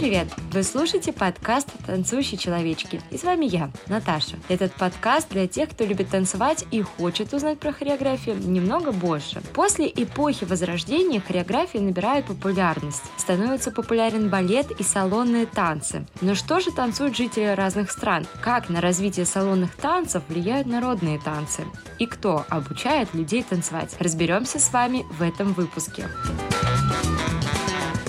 привет! Вы слушаете подкаст «Танцующие человечки». И с вами я, Наташа. Этот подкаст для тех, кто любит танцевать и хочет узнать про хореографию немного больше. После эпохи Возрождения хореография набирает популярность. Становится популярен балет и салонные танцы. Но что же танцуют жители разных стран? Как на развитие салонных танцев влияют народные танцы? И кто обучает людей танцевать? Разберемся с вами в этом выпуске.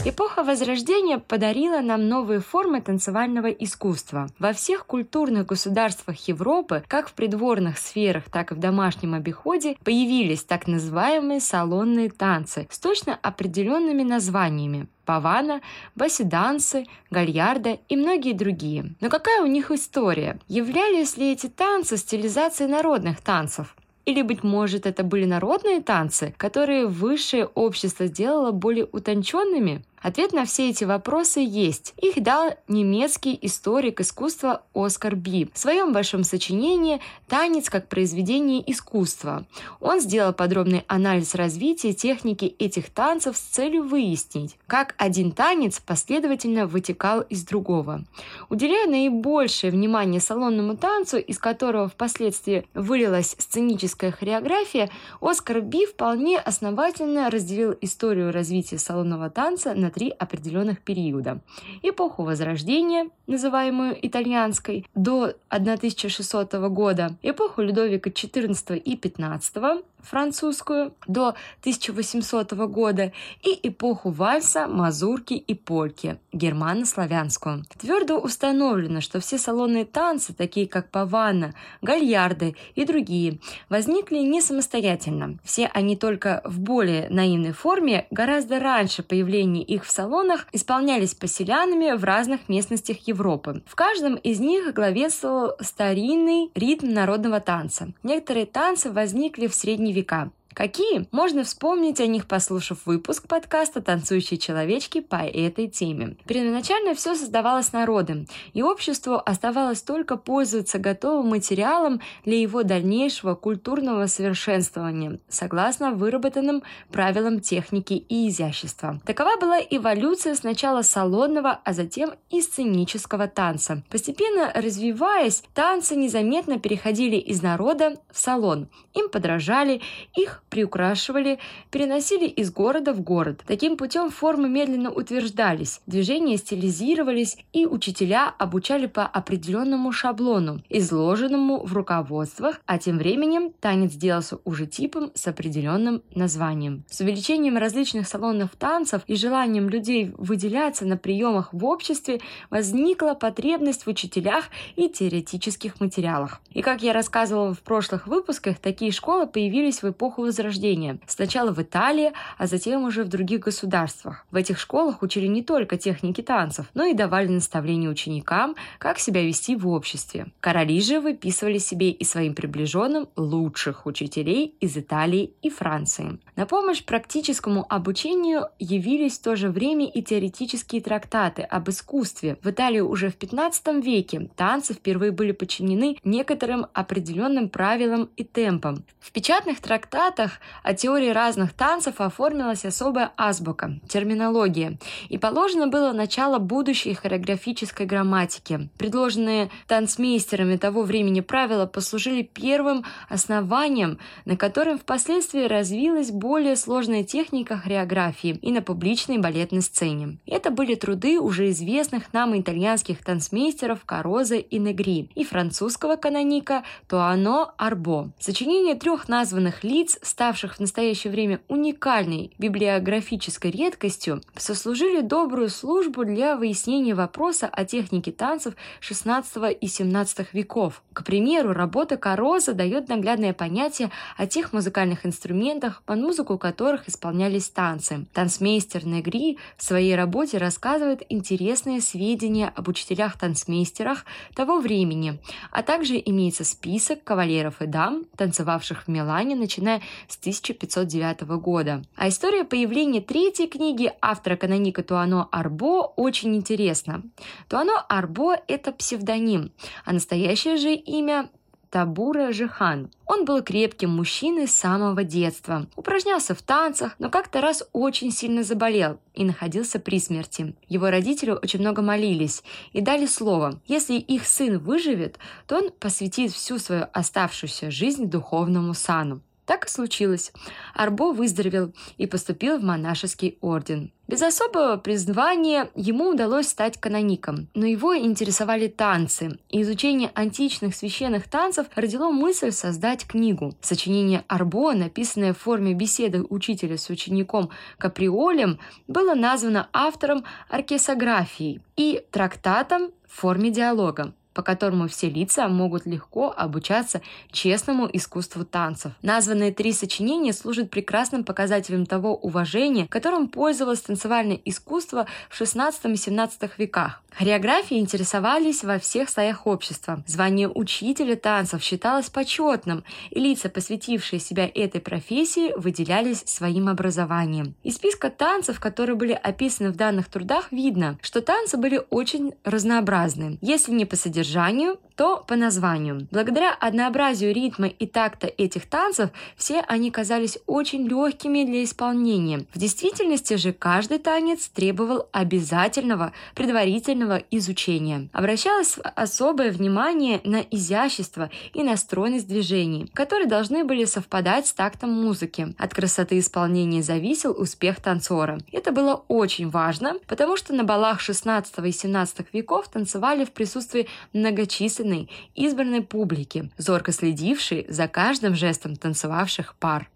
Эпоха Возрождения подарила нам новые формы танцевального искусства. Во всех культурных государствах Европы, как в придворных сферах, так и в домашнем обиходе, появились так называемые салонные танцы с точно определенными названиями павана, басидансы, гальярда и многие другие. Но какая у них история? Являлись ли эти танцы стилизацией народных танцев? Или, быть может, это были народные танцы, которые высшее общество сделало более утонченными? Ответ на все эти вопросы есть. Их дал немецкий историк искусства Оскар Би в своем большом сочинении «Танец как произведение искусства». Он сделал подробный анализ развития техники этих танцев с целью выяснить, как один танец последовательно вытекал из другого. Уделяя наибольшее внимание салонному танцу, из которого впоследствии вылилась сценическая хореография, Оскар Би вполне основательно разделил историю развития салонного танца на три определенных периода. Эпоху Возрождения, называемую итальянской, до 1600 года, эпоху Людовика XIV и XV, французскую до 1800 года и эпоху вальса, мазурки и польки, германо-славянскую. Твердо установлено, что все салонные танцы, такие как павана, гальярды и другие, возникли не самостоятельно. Все они только в более наивной форме гораздо раньше появления их в салонах исполнялись поселянами в разных местностях Европы. В каждом из них главенствовал старинный ритм народного танца. Некоторые танцы возникли в средние века. Какие? Можно вспомнить о них, послушав выпуск подкаста «Танцующие человечки» по этой теме. Первоначально все создавалось народом, и обществу оставалось только пользоваться готовым материалом для его дальнейшего культурного совершенствования, согласно выработанным правилам техники и изящества. Такова была эволюция сначала салонного, а затем и сценического танца. Постепенно развиваясь, танцы незаметно переходили из народа в салон. Им подражали, их приукрашивали, переносили из города в город. Таким путем формы медленно утверждались, движения стилизировались, и учителя обучали по определенному шаблону, изложенному в руководствах, а тем временем танец делался уже типом с определенным названием. С увеличением различных салонов танцев и желанием людей выделяться на приемах в обществе возникла потребность в учителях и теоретических материалах. И как я рассказывала в прошлых выпусках, такие школы появились в эпоху Возрождения. Сначала в Италии, а затем уже в других государствах. В этих школах учили не только техники танцев, но и давали наставления ученикам, как себя вести в обществе. Короли же выписывали себе и своим приближенным лучших учителей из Италии и Франции. На помощь практическому обучению явились в то же время и теоретические трактаты об искусстве. В Италии уже в 15 веке танцы впервые были подчинены некоторым определенным правилам и темпам. В печатных трактатах трактатах о теории разных танцев оформилась особая азбука, терминология, и положено было начало будущей хореографической грамматики. Предложенные танцмейстерами того времени правила послужили первым основанием, на котором впоследствии развилась более сложная техника хореографии и на публичной балетной сцене. Это были труды уже известных нам итальянских танцмейстеров Кароза и Негри и французского каноника Туано Арбо. Сочинение трех названных лиц ставших в настоящее время уникальной библиографической редкостью, сослужили добрую службу для выяснения вопроса о технике танцев XVI и XVII веков. К примеру, работа Кароза дает наглядное понятие о тех музыкальных инструментах, под музыку которых исполнялись танцы. Танцмейстер Негри в своей работе рассказывает интересные сведения об учителях-танцмейстерах того времени, а также имеется список кавалеров и дам, танцевавших в Милане, начиная с 1509 года. А история появления третьей книги автора каноника Туано Арбо очень интересна. Туано Арбо – это псевдоним, а настоящее же имя Табура Жихан. Он был крепким мужчиной с самого детства, упражнялся в танцах, но как-то раз очень сильно заболел и находился при смерти. Его родители очень много молились и дали слово, если их сын выживет, то он посвятит всю свою оставшуюся жизнь духовному сану. Так и случилось. Арбо выздоровел и поступил в монашеский орден. Без особого призвания ему удалось стать каноником, но его интересовали танцы, и изучение античных священных танцев родило мысль создать книгу. Сочинение Арбо, написанное в форме беседы учителя с учеником Каприолем, было названо автором оркесографией и трактатом в форме диалога по которому все лица могут легко обучаться честному искусству танцев. Названные три сочинения служат прекрасным показателем того уважения, которым пользовалось танцевальное искусство в XVI и XVII веках. Хореографией интересовались во всех слоях общества. Звание учителя танцев считалось почетным, и лица, посвятившие себя этой профессии, выделялись своим образованием. Из списка танцев, которые были описаны в данных трудах, видно, что танцы были очень разнообразны. Если не по содержанию то по названию. Благодаря однообразию ритма и такта этих танцев, все они казались очень легкими для исполнения. В действительности же каждый танец требовал обязательного предварительного изучения. Обращалось особое внимание на изящество и на стройность движений, которые должны были совпадать с тактом музыки. От красоты исполнения зависел успех танцора. Это было очень важно, потому что на балах 16 и 17 веков танцевали в присутствии многочисленных определенной, избранной публики, зорко следившей за каждым жестом танцевавших пар.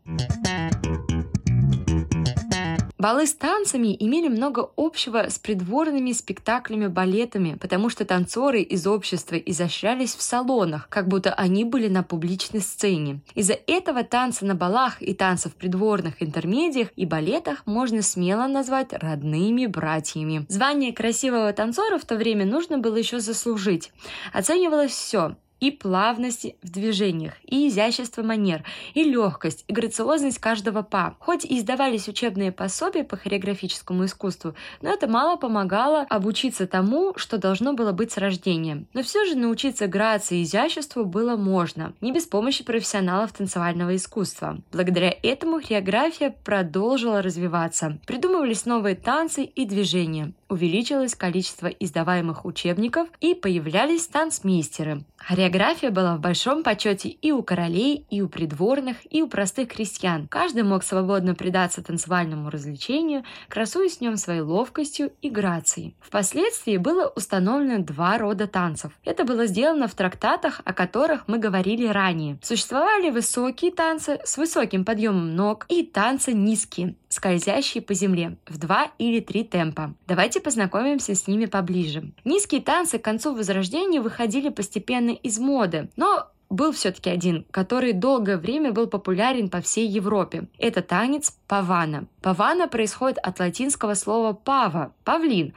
Балы с танцами имели много общего с придворными спектаклями-балетами, потому что танцоры из общества изощрялись в салонах, как будто они были на публичной сцене. Из-за этого танцы на балах и танцы в придворных интермедиях и балетах можно смело назвать родными братьями. Звание красивого танцора в то время нужно было еще заслужить. Оценивалось все и плавность в движениях, и изящество манер, и легкость, и грациозность каждого па. Хоть и издавались учебные пособия по хореографическому искусству, но это мало помогало обучиться тому, что должно было быть с рождения. Но все же научиться грации и изяществу было можно, не без помощи профессионалов танцевального искусства. Благодаря этому хореография продолжила развиваться. Придумывались новые танцы и движения увеличилось количество издаваемых учебников и появлялись танцмейстеры. Хореография была в большом почете и у королей, и у придворных, и у простых крестьян. Каждый мог свободно предаться танцевальному развлечению, красуясь в нем своей ловкостью и грацией. Впоследствии было установлено два рода танцев. Это было сделано в трактатах, о которых мы говорили ранее. Существовали высокие танцы с высоким подъемом ног и танцы низкие, скользящие по земле в два или три темпа. Давайте познакомимся с ними поближе. Низкие танцы к концу Возрождения выходили постепенно из моды, но был все-таки один, который долгое время был популярен по всей Европе. Это танец павана. Павана происходит от латинского слова пава – павлин.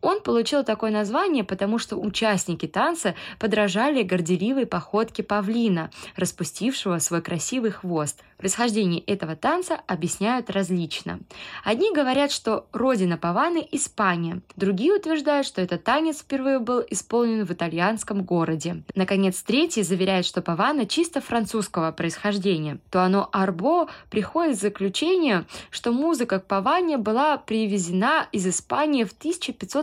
Он получил такое название, потому что участники танца подражали горделивой походке павлина, распустившего свой красивый хвост. Происхождение этого танца объясняют различно. Одни говорят, что родина паваны – Испания, другие утверждают, что этот танец впервые был исполнен в итальянском городе. Наконец, третьи заверяют, что павана чисто французского происхождения. То оно Арбо приходит к заключению, что музыка к паване была привезена из Испании в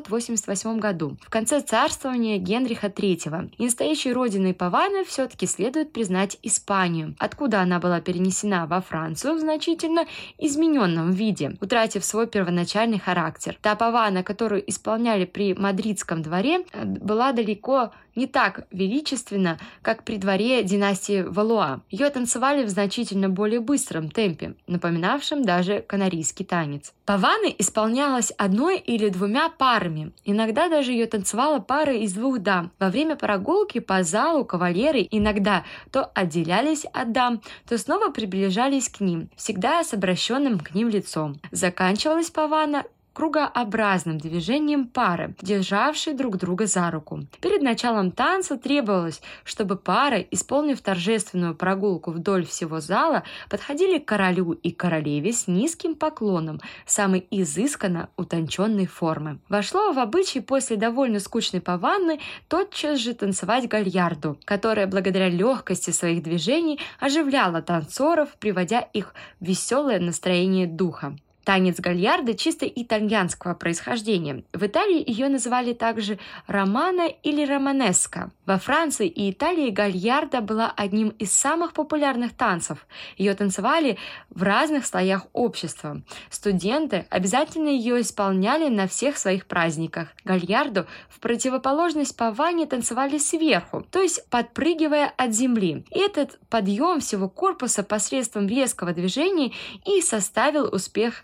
1588 году, в конце царствования Генриха III. И настоящей родиной паваны все-таки следует признать Испанию, откуда она была перенесена перенесена во Францию в значительно измененном виде, утратив свой первоначальный характер. Та павана, которую исполняли при мадридском дворе, э, была далеко не так величественна, как при дворе династии Валуа. Ее танцевали в значительно более быстром темпе, напоминавшем даже канарийский танец. Паваны исполнялась одной или двумя парами. Иногда даже ее танцевала пара из двух дам. Во время прогулки по залу кавалеры иногда то отделялись от дам, то снова приближались к ним, всегда с обращенным к ним лицом. Заканчивалась павана кругообразным движением пары, державшей друг друга за руку. Перед началом танца требовалось, чтобы пары, исполнив торжественную прогулку вдоль всего зала, подходили к королю и королеве с низким поклоном, самой изысканно утонченной формы. Вошло в обычай после довольно скучной пованны тотчас же танцевать гальярду, которая благодаря легкости своих движений оживляла танцоров, приводя их в веселое настроение духа. Танец гальярда чисто итальянского происхождения. В Италии ее называли также романа или романеска. Во Франции и Италии гальярда была одним из самых популярных танцев. Ее танцевали в разных слоях общества. Студенты обязательно ее исполняли на всех своих праздниках. Гальярду в противоположность паване танцевали сверху, то есть подпрыгивая от земли. Этот подъем всего корпуса посредством резкого движения и составил успех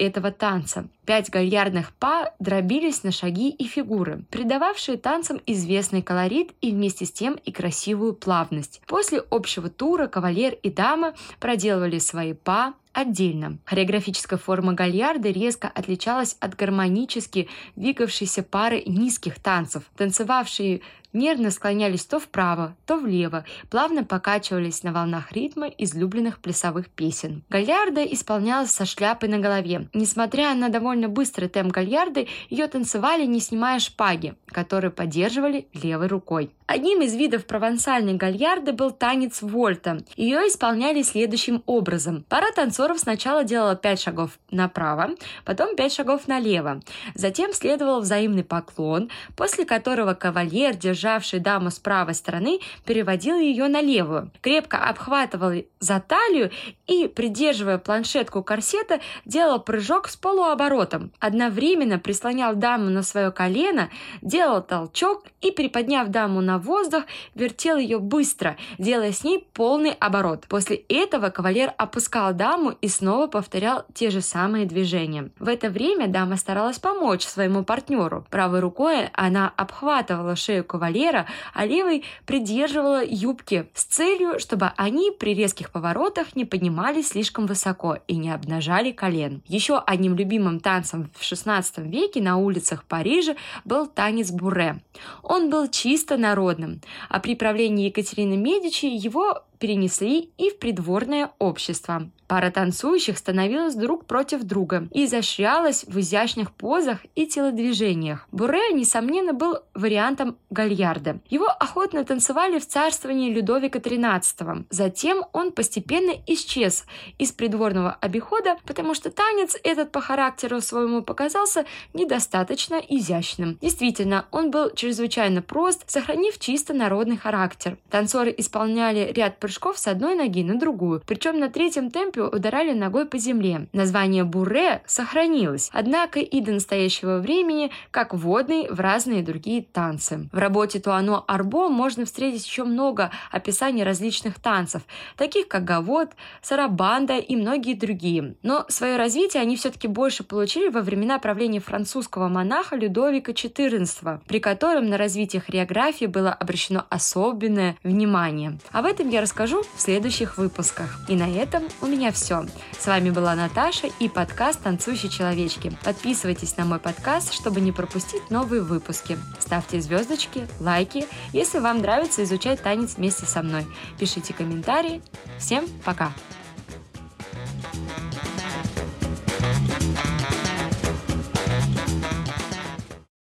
этого танца. Пять гальярдных па дробились на шаги и фигуры, придававшие танцам известный колорит и вместе с тем и красивую плавность. После общего тура кавалер и дама проделывали свои па, отдельно. Хореографическая форма гальярда резко отличалась от гармонически двигавшейся пары низких танцев. Танцевавшие нервно склонялись то вправо, то влево, плавно покачивались на волнах ритма излюбленных плясовых песен. Гальярда исполнялась со шляпой на голове. Несмотря на довольно быстрый темп гальярды, ее танцевали, не снимая шпаги, которые поддерживали левой рукой. Одним из видов провансальной гальярды был танец вольта. Ее исполняли следующим образом. Пара танцоров сначала делала 5 шагов направо, потом 5 шагов налево. Затем следовал взаимный поклон, после которого кавалер, державший даму с правой стороны, переводил ее на левую. Крепко обхватывал за талию и, придерживая планшетку корсета, делал прыжок с полуоборотом. Одновременно прислонял даму на свое колено, делал толчок и, приподняв даму на воздух, вертел ее быстро, делая с ней полный оборот. После этого кавалер опускал даму и снова повторял те же самые движения. В это время дама старалась помочь своему партнеру. Правой рукой она обхватывала шею кавалера, а левой придерживала юбки с целью, чтобы они при резких поворотах не поднимались слишком высоко и не обнажали колен. Еще одним любимым танцем в XVI веке на улицах Парижа был танец буре. Он был чисто народным, а при правлении Екатерины Медичи его перенесли и в придворное общество. Пара танцующих становилась друг против друга и изощрялась в изящных позах и телодвижениях. Буре, несомненно, был вариантом гальярда. Его охотно танцевали в царствовании Людовика XIII. Затем он постепенно исчез из придворного обихода, потому что танец этот по характеру своему показался недостаточно изящным. Действительно, он был чрезвычайно прост, сохранив чисто народный характер. Танцоры исполняли ряд прыжков с одной ноги на другую, причем на третьем темпе ударали ногой по земле. Название буре сохранилось, однако и до настоящего времени как водный в разные другие танцы. В работе Туано Арбо можно встретить еще много описаний различных танцев, таких как гавот, сарабанда и многие другие. Но свое развитие они все-таки больше получили во времена правления французского монаха Людовика XIV, при котором на развитие хореографии было обращено особенное внимание. Об этом я расскажу расскажу в следующих выпусках. И на этом у меня все. С вами была Наташа и подкаст «Танцующие человечки». Подписывайтесь на мой подкаст, чтобы не пропустить новые выпуски. Ставьте звездочки, лайки, если вам нравится изучать танец вместе со мной. Пишите комментарии. Всем пока!